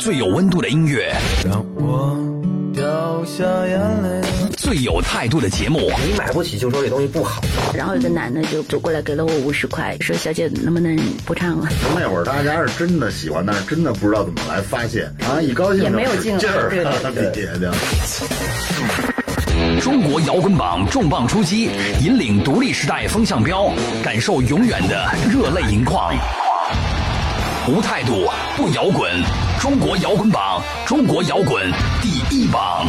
最有温度的音乐，让我掉下眼泪。最有态度的节目，你买不起就说这东西不好。然后有个男的就走过来给了我五十块，说：“小姐能不能不唱了？”那会儿大家是真的喜欢，但是真的不知道怎么来发泄，啊，一高兴也没有劲劲儿，对对对对。中国摇滚榜重磅出击，引领独立时代风向标，感受永远的热泪盈眶。无态度不摇滚，中国摇滚榜，中国摇滚第一榜。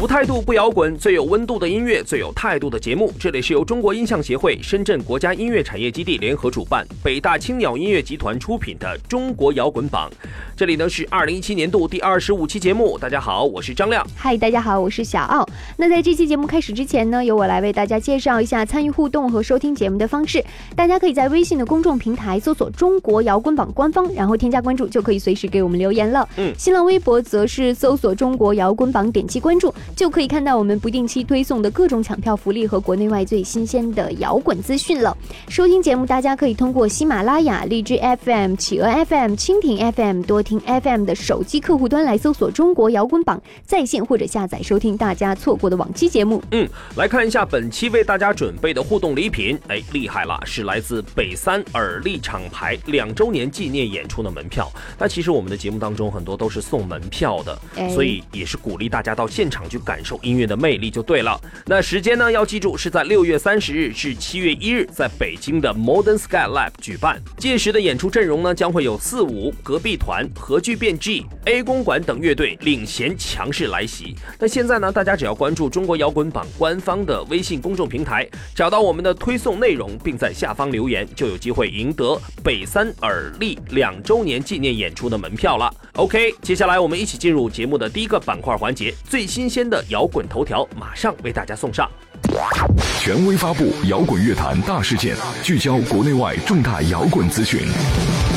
无态度不摇滚，最有温度的音乐，最有态度的节目。这里是由中国音像协会、深圳国家音乐产业基地联合主办，北大青鸟音乐集团出品的《中国摇滚榜》。这里呢是二零一七年度第二十五期节目。大家好，我是张亮。嗨，大家好，我是小奥。那在这期节目开始之前呢，由我来为大家介绍一下参与互动和收听节目的方式。大家可以在微信的公众平台搜索“中国摇滚榜”官方，然后添加关注，就可以随时给我们留言了。嗯，新浪微博则是搜索“中国摇滚榜”，点击关注。就可以看到我们不定期推送的各种抢票福利和国内外最新鲜的摇滚资讯了。收听节目，大家可以通过喜马拉雅、荔枝 FM、企鹅 FM、蜻蜓 FM、多听 FM 的手机客户端来搜索“中国摇滚榜”在线或者下载收听大家错过的往期节目。嗯，来看一下本期为大家准备的互动礼品。哎，厉害了，是来自北三耳力厂牌两周年纪念演出的门票。那其实我们的节目当中很多都是送门票的，哎所以也是鼓励大家到现场去感受音乐的魅力就对了。那时间呢，要记住是在六月三十日至七月一日，在北京的 Modern Sky Lab 举办。届时的演出阵容呢，将会有四五、隔壁团、核聚变 G、A 公馆等乐队领衔强势来袭。那现在呢，大家只要关注中国摇滚榜官方的微信公众平台，找到我们的推送内容，并在下方留言，就有机会赢得北三耳力两周年纪念演出的门票了。OK，接下来我们一起进入节目的第一个板块环节，最新鲜的摇滚头条马上为大家送上。权威发布摇滚乐坛大事件，聚焦国内外重大摇滚资讯。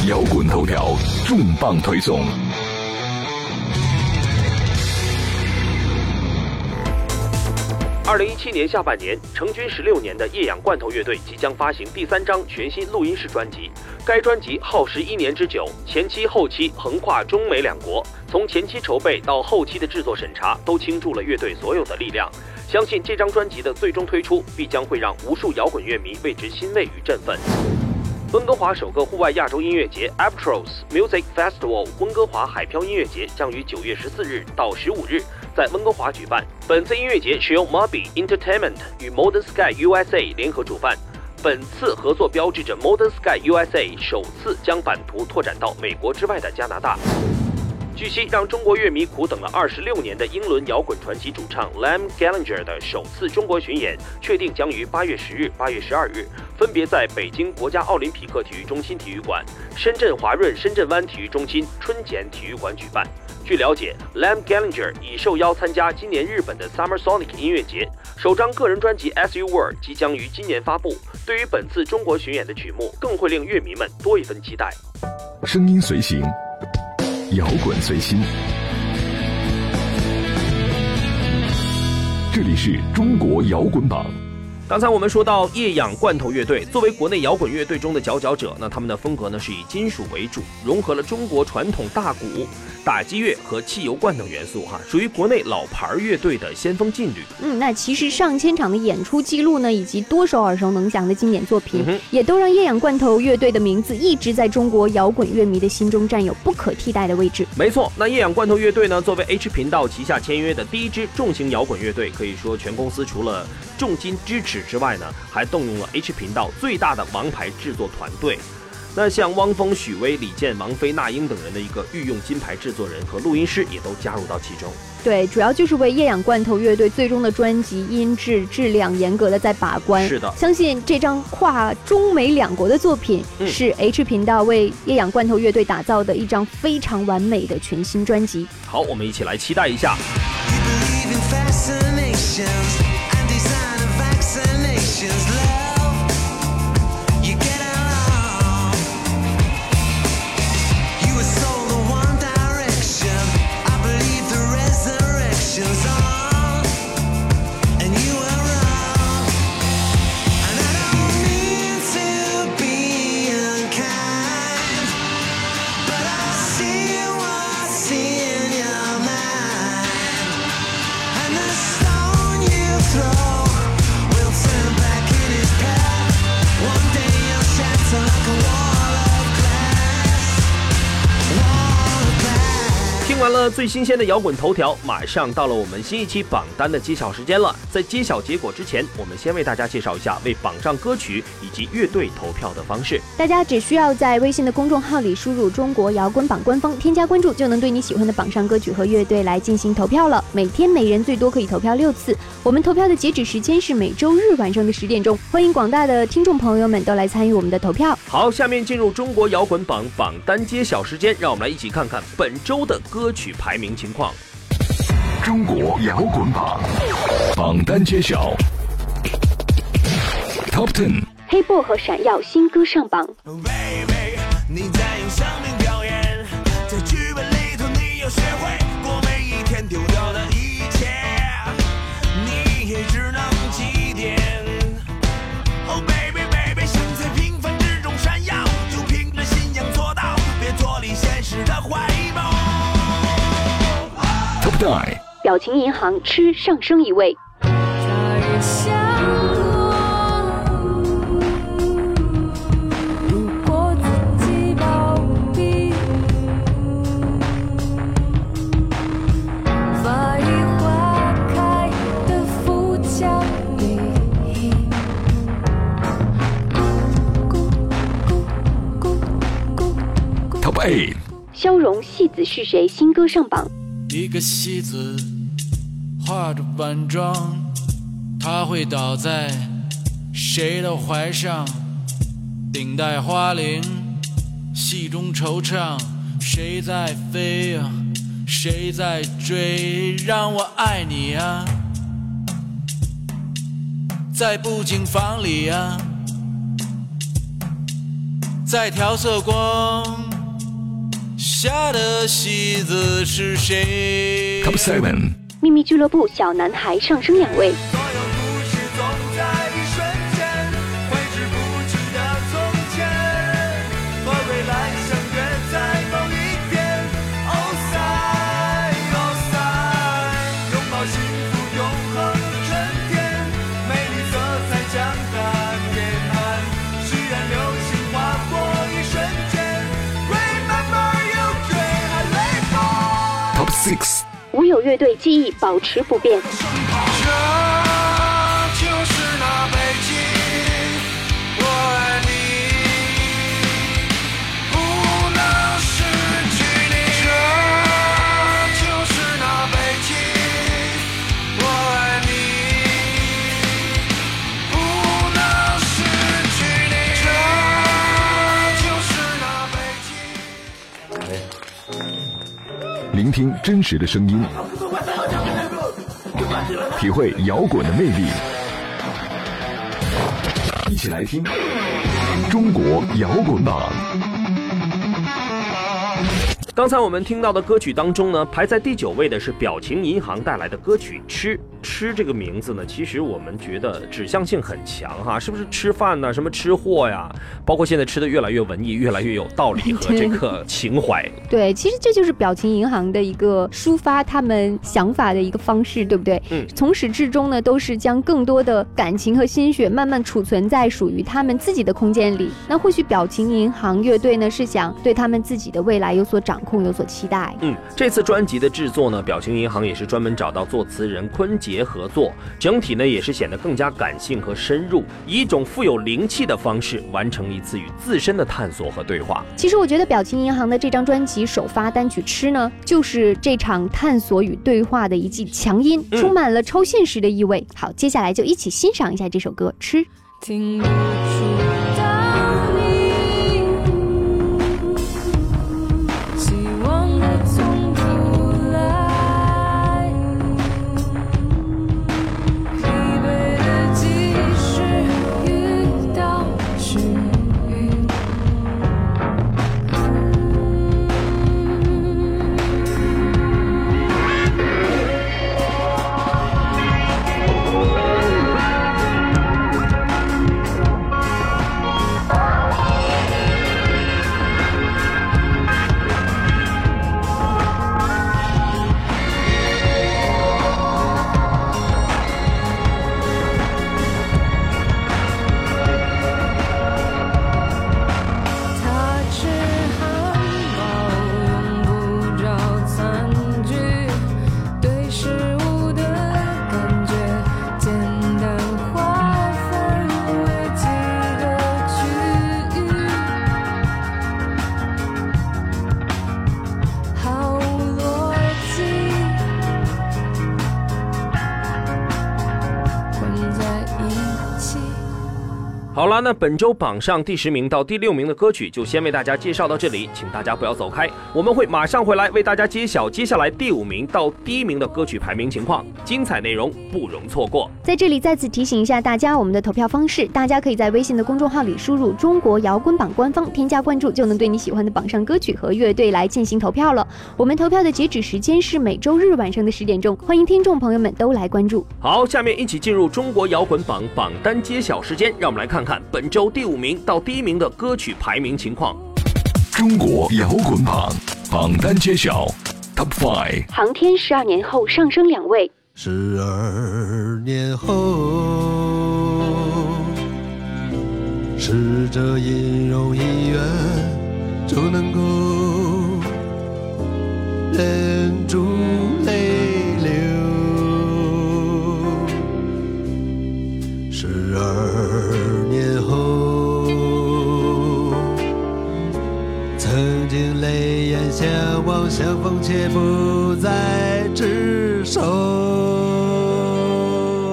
摇滚头条重磅推送。二零一七年下半年，成军十六年的液氧罐头乐队即将发行第三张全新录音室专辑。该专辑耗时一年之久，前期后期横跨中美两国，从前期筹备到后期的制作审查，都倾注了乐队所有的力量。相信这张专辑的最终推出，必将会让无数摇滚乐迷为之欣慰与振奋。温哥华首个户外亚洲音乐节 Aptros Music Festival 温哥华海漂音乐节将于九月十四日到十五日在温哥华举办。本次音乐节是由 Moby Entertainment 与 Modern Sky USA 联合主办。本次合作标志着 Modern Sky USA 首次将版图拓展到美国之外的加拿大。据悉，让中国乐迷苦等了二十六年的英伦摇滚传奇主唱 Lam Gallagher 的首次中国巡演，确定将于八月十日、八月十二日分别在北京国家奥林匹克体育中心体育馆、深圳华润深圳湾体育中心春茧体育馆举办。据了解，Lam Gallagher 已受邀参加今年日本的 Summer Sonic 音乐节，首张个人专辑《As You Were》即将于今年发布。对于本次中国巡演的曲目，更会令乐迷们多一份期待。声音随行，摇滚随心。这里是中国摇滚榜。刚才我们说到液氧罐头乐队，作为国内摇滚乐队中的佼佼者，那他们的风格呢是以金属为主，融合了中国传统大鼓、打击乐和汽油罐等元素，哈，属于国内老牌乐队的先锋劲旅。嗯，那其实上千场的演出记录呢，以及多首耳熟能详的经典作品，嗯也都让液氧罐头乐队的名字一直在中国摇滚乐迷的心中占有不可替代的位置。没错，那液氧罐头乐队呢，作为 H 频道旗下签约的第一支重型摇滚乐队，可以说全公司除了重金支持之外呢，还动用了 H 频道最大的王牌制作团队。那像汪峰、许巍、李健、王菲、那英等人的一个御用金牌制作人和录音师也都加入到其中。对，主要就是为液氧罐头乐队最终的专辑音质质量严格的在把关。是的相信这张跨中美两国的作品，嗯是 H 频道为液氧罐头乐队打造的一张非常完美的全新专辑。好，我们一起来期待一下。最新鲜的摇滚头条，马上到了我们新一期榜单的揭晓时间了。在揭晓结果之前，我们先为大家介绍一下为榜上歌曲以及乐队投票的方式。大家只需要在微信的公众号里输入“中国摇滚榜”官方，添加关注，就能对你喜欢的榜上歌曲和乐队来进行投票了。每天每人最多可以投票六次。我们投票的截止时间是每周日晚上的十点钟，欢迎广大的听众朋友们都来参与我们的投票。好，下面进入中国摇滚榜榜单揭晓时间，让我们来一起看看本周的歌曲排名情况。中国摇滚榜榜单揭晓，Top Ten。黑薄荷闪耀新歌上榜，Baby，你在用生命表情银行吃上升一位，他也想过，如果自己暴毙，发一花开的浮墙里，咕咕咕咕咕。Top Eight。消融戏子是谁新歌上榜，一个戏子化着晚妆，他会倒在谁的怀上？顶戴花翎，戏中惆怅，谁在飞啊？谁在追？让我爱你啊！在布景房里啊，在调色光下的戏子是谁。秘密俱乐部小男孩上升两位，Top Six。无有乐队记忆保持不变，听真实的声音，体会摇滚的魅力。一起来听中国摇滚榜。刚才我们听到的歌曲当中呢，排在第九位的是表情银行带来的歌曲《吃》。吃这个名字呢，其实我们觉得指向性很强哈，是不是吃饭呢？什么吃货呀？包括现在吃的越来越文艺，越来越有道理和这个情怀。对，其实这就是表情银行的一个抒发他们想法的一个方式，对不对？嗯从始至终呢，都是将更多的感情和心血慢慢储存在属于他们自己的空间里。那或许表情银行乐队呢，是想对他们自己的未来有所掌控，有所期待。嗯，这次专辑的制作呢，表情银行也是专门找到作词人坤杰合作，整体呢也是显得更加感性和深入，以一种富有灵气的方式完成一次与自身的探索和对话。其实我觉得表情银行的这张专辑首发单曲《吃》呢，就是这场探索与对话的一记强音，嗯充满了超现实的意味。好，接下来就一起欣赏一下这首歌《吃》。听好了，那本周榜上第十名到第六名的歌曲就先为大家介绍到这里，请大家不要走开，我们会马上回来为大家揭晓接下来第五名到第一名的歌曲排名情况，精彩内容不容错过。在这里再次提醒一下大家，我们的投票方式，大家可以在微信的公众号里输入“中国摇滚榜”官方，添加关注，就能对你喜欢的榜上歌曲和乐队来进行投票了。我们投票的截止时间是每周日晚上的十点钟，欢迎听众朋友们都来关注。好，下面一起进入中国摇滚榜榜单揭晓时间，让我们来看看本周第五名到第一名的歌曲排名情况。中国摇滚榜榜单揭晓，Top Five。航天十二年后上升两位，十二年后，试着音容一愿就能够忍住泪流。十二相逢却不再执手。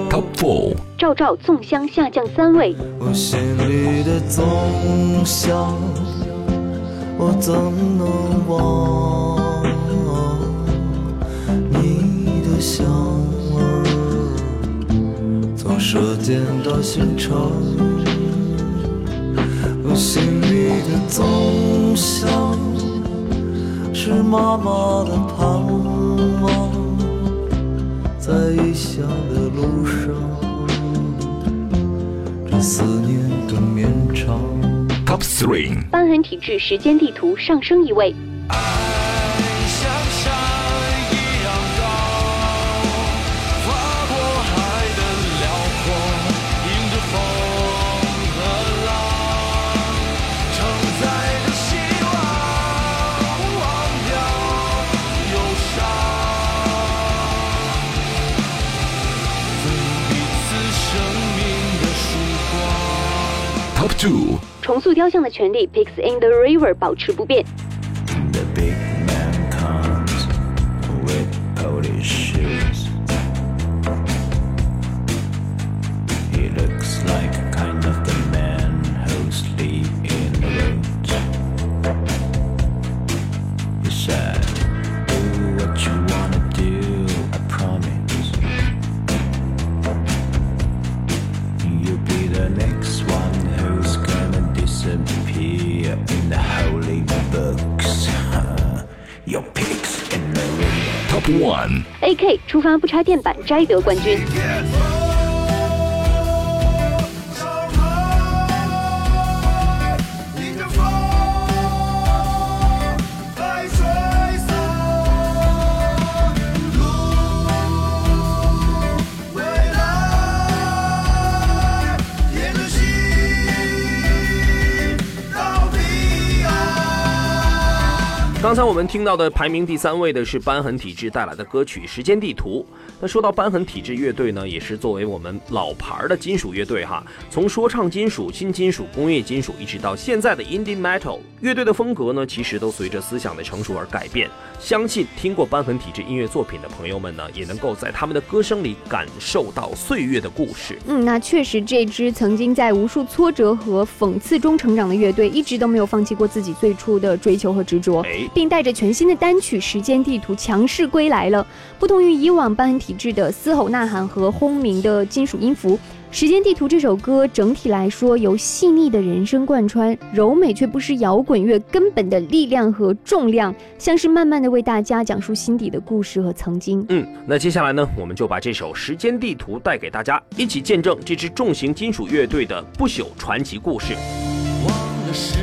Top Four。赵照纵香下降三位，我心里的总想，我怎能忘你的香儿，从舌尖到心肠。我心里的总想，是妈妈的盼望，在异乡的路上。这思念更绵长。Top Three。瘢痕体质时间地图上升一位，重塑雕像的权利，Pigs in the River 保持不变。出发不拆电板摘得冠军。才我们听到的排名第三位的是瘢痕体质带来的歌曲《时间地图》。那说到瘢痕体质乐队呢，也是作为我们老牌的金属乐队哈，从说唱金属、新金属、工业金属，一直到现在的 indie metal，乐队的风格呢，其实都随着思想的成熟而改变。相信听过瘢痕体质音乐作品的朋友们呢，也能够在他们的歌声里感受到岁月的故事。嗯，那确实，这支曾经在无数挫折和讽刺中成长的乐队，一直都没有放弃过自己最初的追求和执着，哎并带着全新的单曲《时间地图》强势归来了。不同于以往瘢痕体质的嘶吼呐喊和轰鸣的金属音符，《时间地图》这首歌整体来说由细腻的人声贯穿，柔美却不失摇滚乐根本的力量和重量，像是慢慢的为大家讲述心底的故事和曾经。嗯，那接下来呢，我们就把这首《时间地图》带给大家，一起见证这支重型金属乐队的不朽传奇故事。忘了时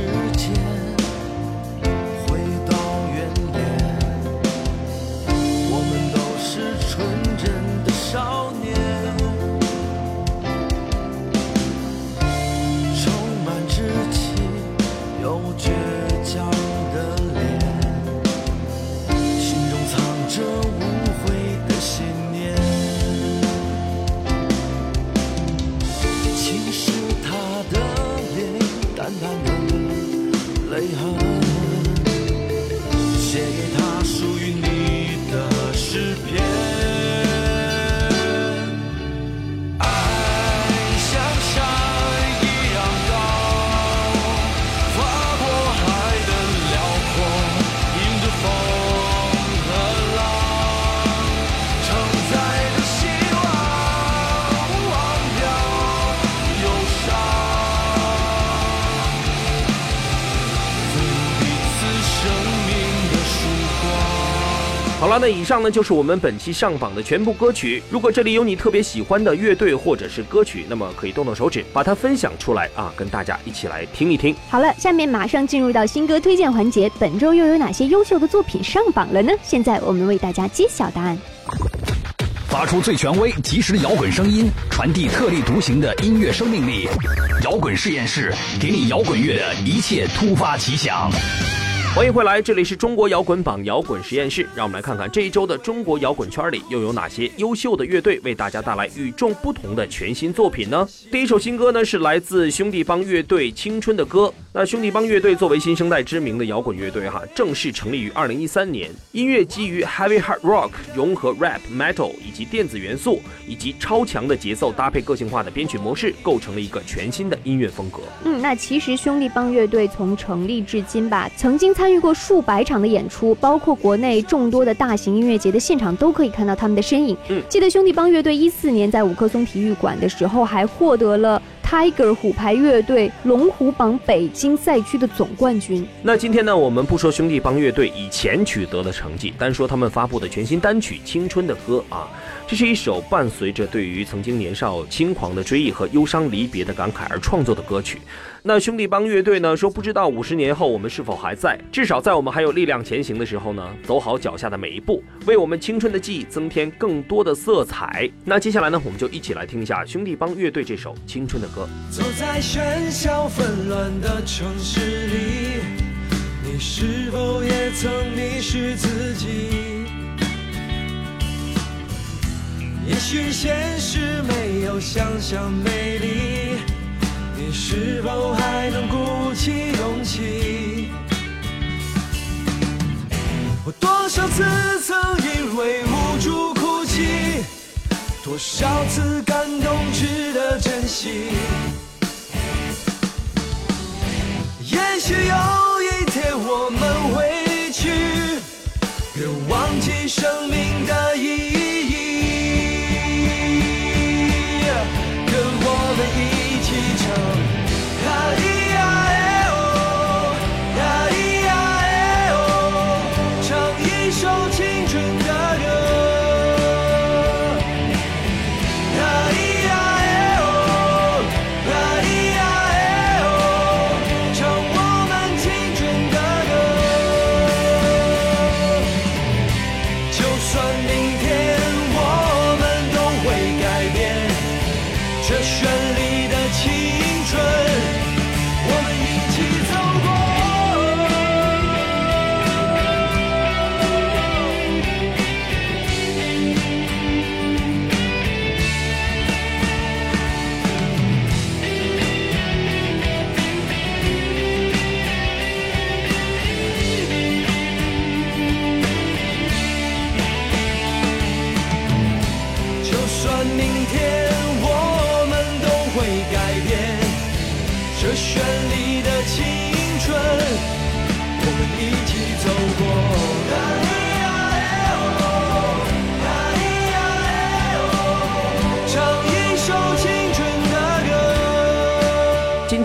那以上呢就是我们本期上榜的全部歌曲。如果这里有你特别喜欢的乐队或者是歌曲，那么可以动动手指把它分享出来啊，跟大家一起来听一听。好了，下面马上进入到新歌推荐环节。本周又有哪些优秀的作品上榜了呢？现在我们为大家揭晓答案。发出最权威、及时的摇滚声音，传递特立独行的音乐生命力。摇滚实验室给你摇滚乐的一切突发奇想。欢迎回来，这里是中国摇滚榜摇滚实验室。让我们来看看这一周的中国摇滚圈里又有哪些优秀的乐队为大家带来与众不同的全新作品呢？第一首新歌呢是来自兄弟帮乐队《青春的歌》。那兄弟帮乐队作为新生代知名的摇滚乐队哈，正式成立于二零一三年。音乐基于 heavy hard rock，融合 rap、metal 以及电子元素，以及超强的节奏搭配个性化的编曲模式，构成了一个全新的音乐风格。嗯，那其实兄弟帮乐队从成立至今吧，曾经参与过数百场的演出，包括国内众多的大型音乐节的现场都可以看到他们的身影。嗯，记得兄弟帮乐队一四年在五棵松体育馆的时候，还获得了 Tiger 虎牌乐队龙虎榜北京赛区的总冠军。那今天呢，我们不说兄弟帮乐队以前取得的成绩，单说他们发布的全新单曲《青春的歌》啊，这是一首伴随着对于曾经年少轻狂的追忆和忧伤离别的感慨而创作的歌曲。那兄弟帮乐队呢说，不知道五十年后我们是否还在，至少在我们还有力量前行的时候呢，走好脚下的每一步，为我们青春的记忆增添更多的色彩。那接下来呢，我们就一起来听一下兄弟帮乐队这首《青春的歌》。走在喧嚣纷乱的城市里，你是否也曾迷失自己？也许现实没有想象美丽，你是否还能鼓起勇气？我多少次曾因为无助哭泣，多少次感动值得珍惜。也许有一天我们会去，别忘记生命的意义。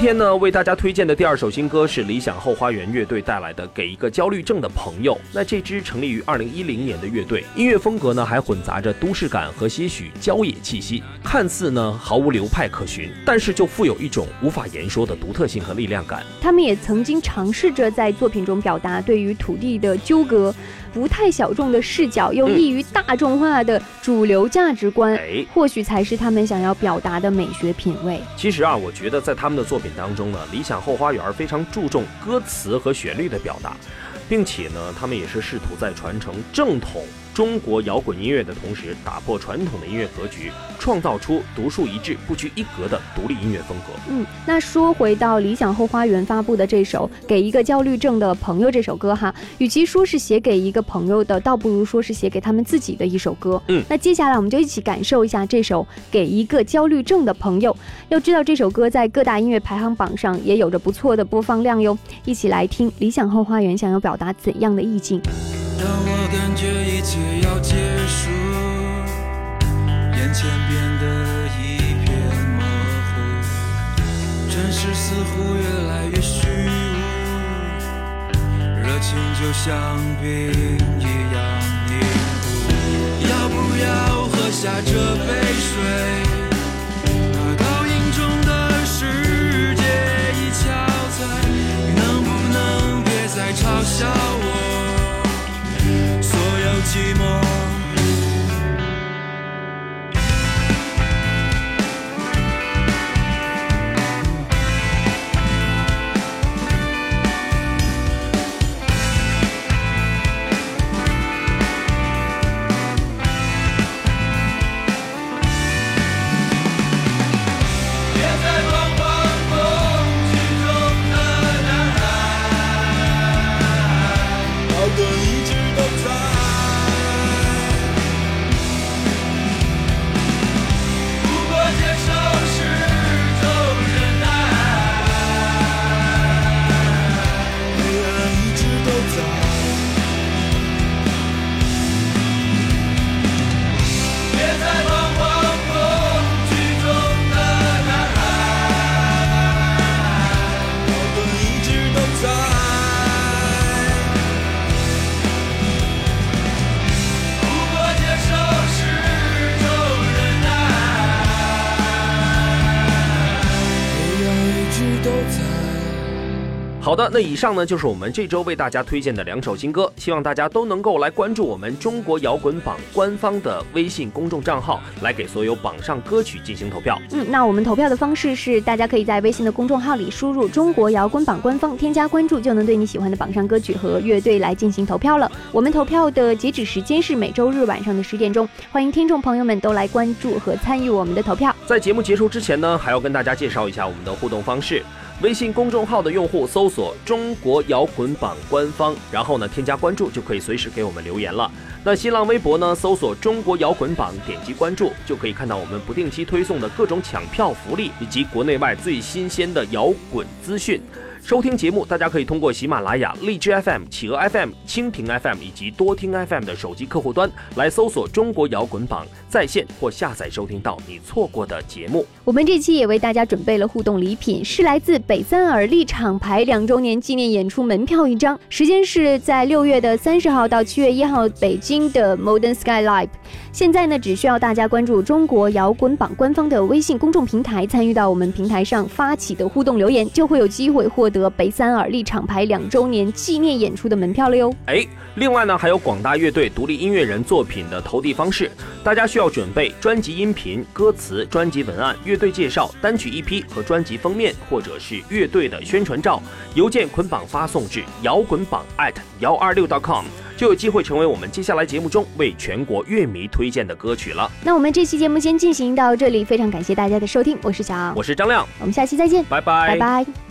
今天呢，为大家推荐的第二首新歌是理想后花园乐队带来的《给一个焦虑症的朋友》。那这支成立于二零一零年的乐队，音乐风格呢还混杂着都市感和些许郊野气息，看似呢毫无流派可循，但是就富有一种无法言说的独特性和力量感。他们也曾经尝试着在作品中表达对于土地的纠葛，不太小众的视角，又易于大众化的主流价值观，哎或许才是他们想要表达的美学品味。其实啊，我觉得在他们的作品当中呢，理想后花园非常注重歌词和旋律的表达，并且呢，他们也是试图在传承正统中国摇滚音乐的同时，打破传统的音乐格局，创造出独树一帜、不拘一格的独立音乐风格。嗯，那说回到理想后花园发布的这首《给一个焦虑症的朋友》这首歌哈，与其说是写给一个朋友的，倒不如说是写给他们自己的一首歌。嗯那接下来我们就一起感受一下这首《给一个焦虑症的朋友》。要知道这首歌在各大音乐排行榜上也有着不错的播放量哟。一起来听理想后花园想要表达怎样的意境。当我感觉一切要结束，眼前变得一片模糊，真实似乎越来越虚无，热情就像冰一样凝固要不要喝下这杯水？好的，那以上呢就是我们这周为大家推荐的两首新歌，希望大家都能够来关注我们中国摇滚榜官方的微信公众账号，来给所有榜上歌曲进行投票。嗯，那我们投票的方式是，大家可以在微信的公众号里输入“中国摇滚榜官方”，添加关注，就能对你喜欢的榜上歌曲和乐队来进行投票了。我们投票的截止时间是每周日晚上的十点钟，欢迎听众朋友们都来关注和参与我们的投票。在节目结束之前呢，还要跟大家介绍一下我们的互动方式。微信公众号的用户搜索“中国摇滚榜官方”，然后呢添加关注，就可以随时给我们留言了。那新浪微博呢，搜索“中国摇滚榜”，点击关注，就可以看到我们不定期推送的各种抢票福利，以及国内外最新鲜的摇滚资讯。收听节目，大家可以通过喜马拉雅、荔枝 FM、企鹅 FM、蜻蜓 FM 以及多听 FM 的手机客户端来搜索“中国摇滚榜”，在线或下载收听到你错过的节目。我们这期也为大家准备了互动礼品，是来自北三尔立厂牌两周年纪念演出门票一张，时间是在六月的三十号到七月一号，北京的 Modern Sky Live。现在呢，只需要大家关注中国摇滚榜官方的微信公众平台，参与到我们平台上发起的互动留言，就会有机会获得北三耳力厂牌两周年纪念演出的门票了哟。哎，另外呢，还有广大乐队、独立音乐人作品的投递方式，大家需要准备专辑音频、歌词、专辑文案、乐队介绍、单曲 EP 和专辑封面，或者是乐队的宣传照，邮件捆绑发送至摇滚榜 at 幺二六 com，就有机会成为我们接下来节目中为全国乐迷推荐的歌曲了。那我们这期节目先进行到这里，非常感谢大家的收听，我是小敖，我是张亮，我们下期再见，拜拜，拜拜。